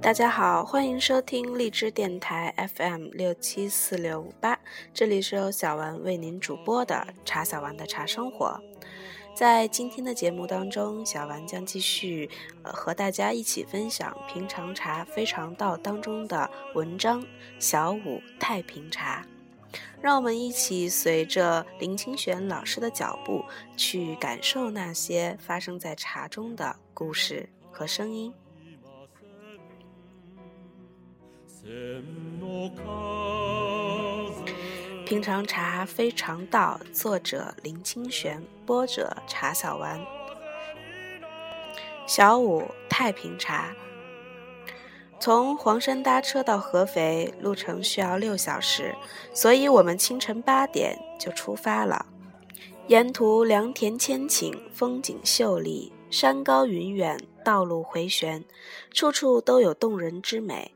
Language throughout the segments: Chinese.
大家好，欢迎收听荔枝电台 FM 六七四六五八，这里是由小丸为您主播的茶小丸的茶生活。在今天的节目当中，小丸将继续和大家一起分享《平常茶非常道》当中的文章《小五太平茶》，让我们一起随着林清玄老师的脚步，去感受那些发生在茶中的故事和声音。平常茶非常道，作者林清玄，播者茶小丸。小五太平茶，从黄山搭车到合肥，路程需要六小时，所以我们清晨八点就出发了。沿途良田千顷，风景秀丽，山高云远，道路回旋，处处都有动人之美。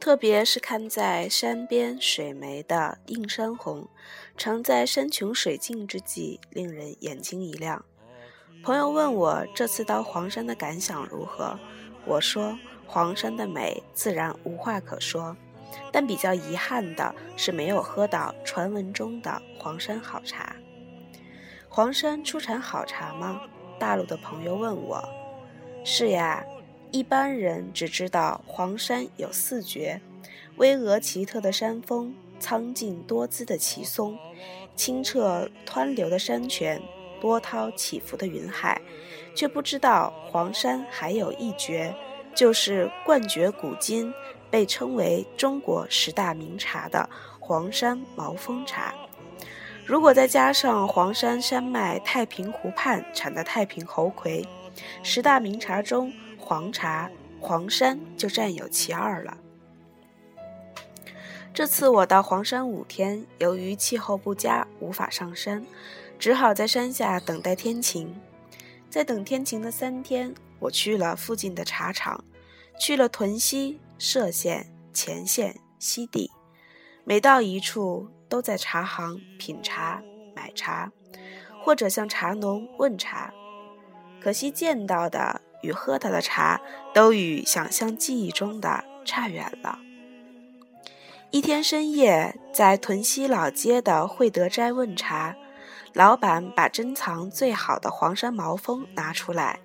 特别是看在山边水湄的映山红，常在山穷水尽之际，令人眼睛一亮。朋友问我这次到黄山的感想如何，我说黄山的美自然无话可说，但比较遗憾的是没有喝到传闻中的黄山好茶。黄山出产好茶吗？大陆的朋友问我。是呀。一般人只知道黄山有四绝：巍峨奇特的山峰、苍劲多姿的奇松、清澈湍流的山泉、波涛起伏的云海，却不知道黄山还有一绝，就是冠绝古今、被称为中国十大名茶的黄山毛峰茶。如果再加上黄山山脉太平湖畔产的太平猴魁，十大名茶中。黄茶，黄山就占有其二了。这次我到黄山五天，由于气候不佳，无法上山，只好在山下等待天晴。在等天晴的三天，我去了附近的茶厂，去了屯溪、歙县、乾县、西递，每到一处，都在茶行品茶、买茶，或者向茶农问茶。可惜见到的。与喝到的茶都与想象记忆中的差远了。一天深夜，在屯溪老街的惠德斋问茶，老板把珍藏最好的黄山毛峰拿出来，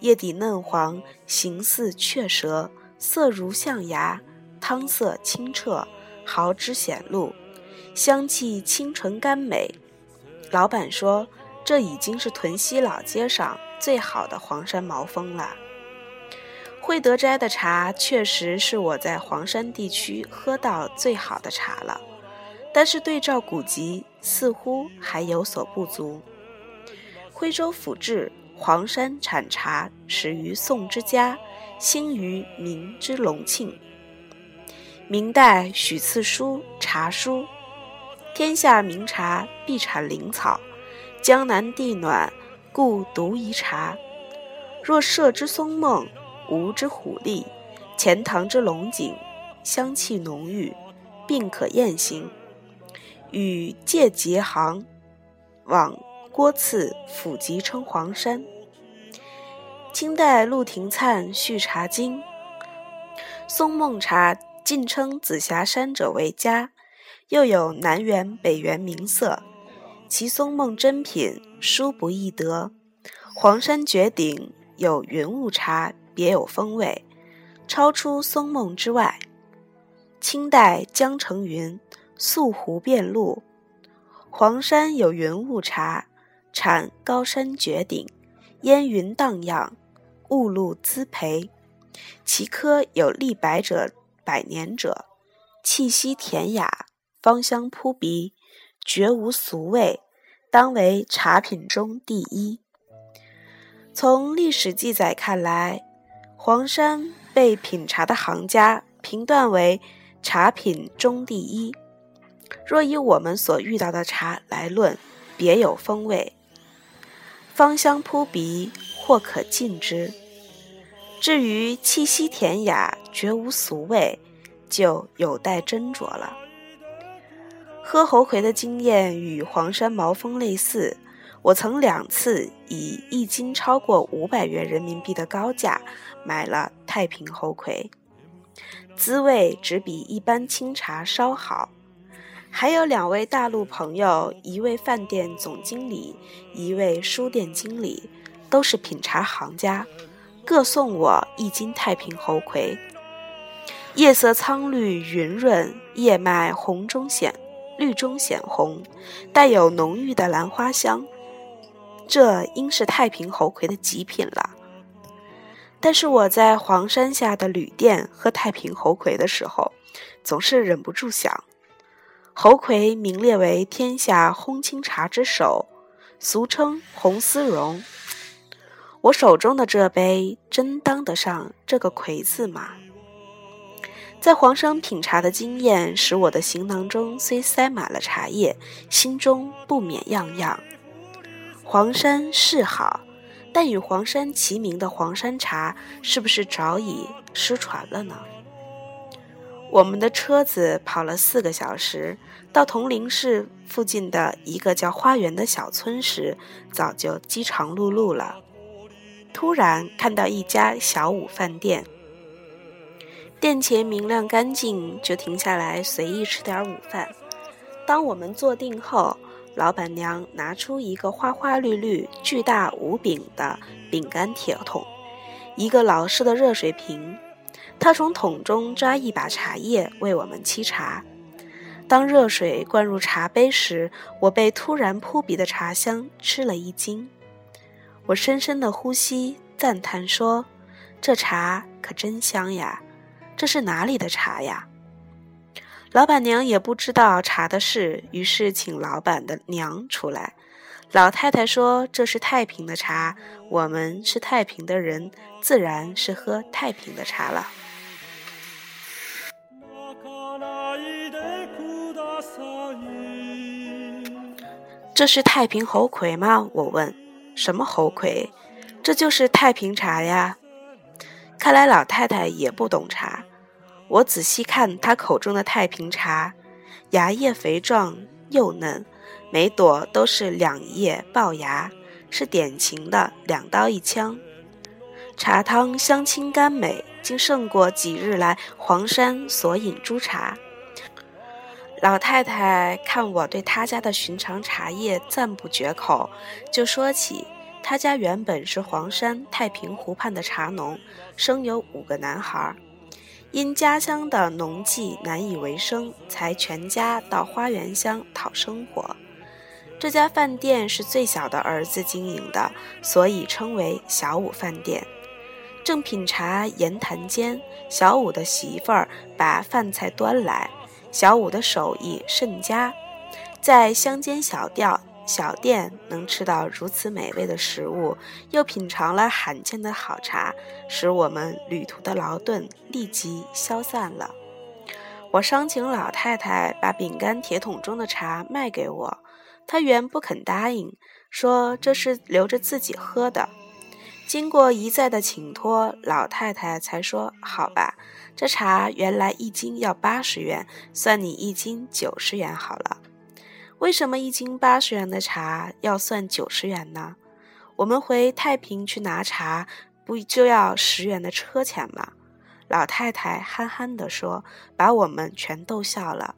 叶底嫩黄，形似雀舌，色如象牙，汤色清澈，毫汁显露，香气清纯甘美。老板说：“这已经是屯溪老街上。”最好的黄山毛峰了。惠德斋的茶确实是我在黄山地区喝到最好的茶了，但是对照古籍，似乎还有所不足。徽州府志：黄山产茶始于宋之嘉，兴于明之隆庆。明代许次书《茶书》：天下名茶必产灵草，江南地暖。故独宜茶。若涉之松梦，吴之虎力，钱塘之龙井，香气浓郁，并可宴行。与借节行，往郭赐府集称黄山。清代陆廷灿《续茶经》：松梦茶尽称紫霞山者为佳，又有南园北园名色。其松梦珍品，殊不易得。黄山绝顶有云雾茶，别有风味，超出松梦之外。清代江城云：素湖遍路，黄山有云雾茶，产高山绝顶，烟云荡漾，雾露滋培。其科有立百者、百年者，气息恬雅，芳香扑鼻。绝无俗味，当为茶品中第一。从历史记载看来，黄山被品茶的行家评断为茶品中第一。若以我们所遇到的茶来论，别有风味，芳香扑鼻，或可尽之。至于气息恬雅，绝无俗味，就有待斟酌了。喝猴魁的经验与黄山毛峰类似，我曾两次以一斤超过五百元人民币的高价买了太平猴魁，滋味只比一般清茶稍好。还有两位大陆朋友，一位饭店总经理，一位书店经理，都是品茶行家，各送我一斤太平猴魁。叶色苍绿匀润，叶脉红中显。绿中显红，带有浓郁的兰花香，这应是太平猴魁的极品了。但是我在黄山下的旅店喝太平猴魁的时候，总是忍不住想：猴魁名列为天下烘青茶之首，俗称红丝绒。我手中的这杯真当得上这个“魁”字吗？在黄山品茶的经验，使我的行囊中虽塞满了茶叶，心中不免样样。黄山是好，但与黄山齐名的黄山茶，是不是早已失传了呢？我们的车子跑了四个小时，到铜陵市附近的一个叫花园的小村时，早就饥肠辘辘了。突然看到一家小午饭店。店前明亮干净，就停下来随意吃点午饭。当我们坐定后，老板娘拿出一个花花绿绿、巨大无柄的饼干铁桶，一个老式的热水瓶。他从桶中抓一把茶叶为我们沏茶。当热水灌入茶杯时，我被突然扑鼻的茶香吃了一惊。我深深的呼吸，赞叹说：“这茶可真香呀！”这是哪里的茶呀？老板娘也不知道茶的事，于是请老板的娘出来。老太太说：“这是太平的茶，我们是太平的人，自然是喝太平的茶了。”这是太平猴魁吗？我问。什么猴魁？这就是太平茶呀。看来老太太也不懂茶。我仔细看她口中的太平茶，芽叶肥壮幼嫩，每朵都是两叶爆芽，是典型的两刀一枪。茶汤香清甘美，竟胜过几日来黄山所饮诸茶。老太太看我对她家的寻常茶叶赞不绝口，就说起。他家原本是黄山太平湖畔的茶农，生有五个男孩，因家乡的农技难以为生，才全家到花园乡讨生活。这家饭店是最小的儿子经营的，所以称为小五饭店。正品茶言谈间，小五的媳妇儿把饭菜端来，小五的手艺甚佳，在乡间小调。小店能吃到如此美味的食物，又品尝了罕见的好茶，使我们旅途的劳顿立即消散了。我商请老太太把饼干铁桶中的茶卖给我，她原不肯答应，说这是留着自己喝的。经过一再的请托，老太太才说：“好吧，这茶原来一斤要八十元，算你一斤九十元好了。”为什么一斤八十元的茶要算九十元呢？我们回太平去拿茶，不就要十元的车钱吗？老太太憨憨地说，把我们全逗笑了。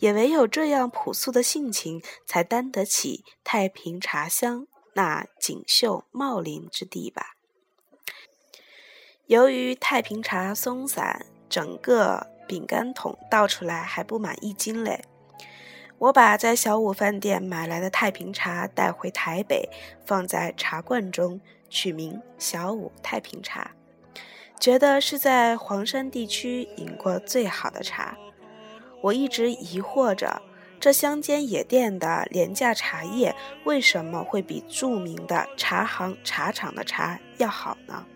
也唯有这样朴素的性情，才担得起太平茶乡那锦绣茂林之地吧。由于太平茶松散，整个饼干桶倒出来还不满一斤嘞。我把在小五饭店买来的太平茶带回台北，放在茶罐中，取名小五太平茶，觉得是在黄山地区饮过最好的茶。我一直疑惑着，这乡间野店的廉价茶叶为什么会比著名的茶行茶厂的茶要好呢？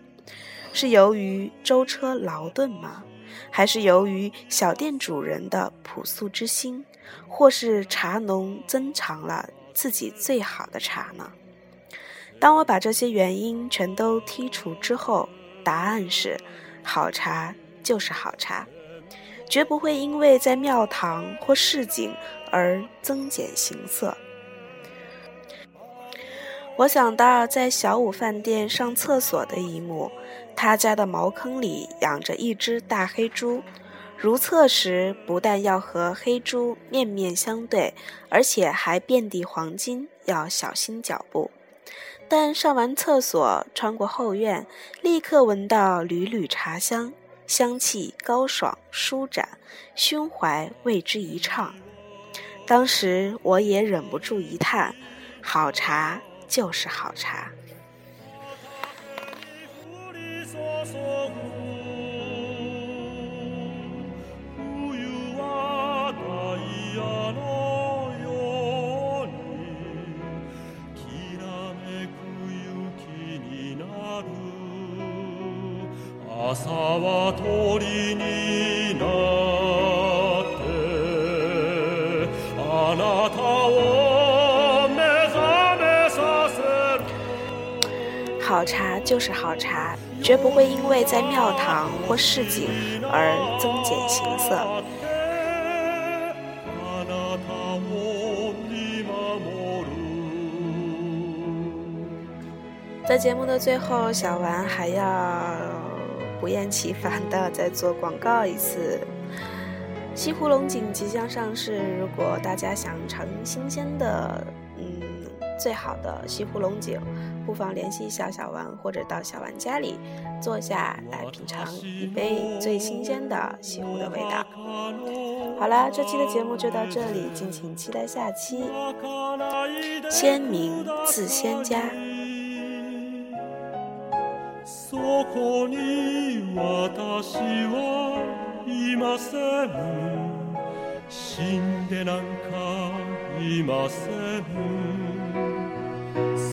是由于舟车劳顿吗？还是由于小店主人的朴素之心？或是茶农珍藏了自己最好的茶呢？当我把这些原因全都剔除之后，答案是：好茶就是好茶，绝不会因为在庙堂或市井而增减形色。我想到在小五饭店上厕所的一幕，他家的茅坑里养着一只大黑猪，如厕时不但要和黑猪面面相对，而且还遍地黄金，要小心脚步。但上完厕所，穿过后院，立刻闻到缕缕茶香，香气高爽舒展，胸怀为之一畅。当时我也忍不住一叹：好茶。就是好茶。好茶就是好茶，绝不会因为在庙堂或市井而增减形色。在节目的最后，小丸还要不厌其烦的再做广告一次。西湖龙井即将上市，如果大家想尝新鲜的，嗯，最好的西湖龙井。不妨联系小小丸，或者到小丸家里坐下来品尝一杯最新鲜的西湖的味道。好了，这期的节目就到这里，敬请期待下期。先名自仙家。死んでなんかいません